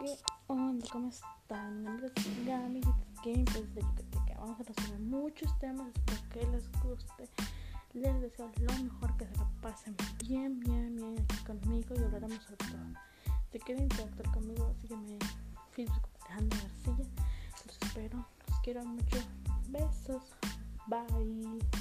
¿Qué onda? ¿Cómo están? Mi nombre es Gaby Gameplays de Yucateca. Vamos a resolver muchos temas, espero que les guste. Les deseo lo mejor, que se lo pasen bien, bien, bien aquí conmigo y hablaremos sobre todo. Si quieren interactuar conmigo, sígueme en Facebook Alejandra García. Los espero, los quiero mucho. Besos. Bye.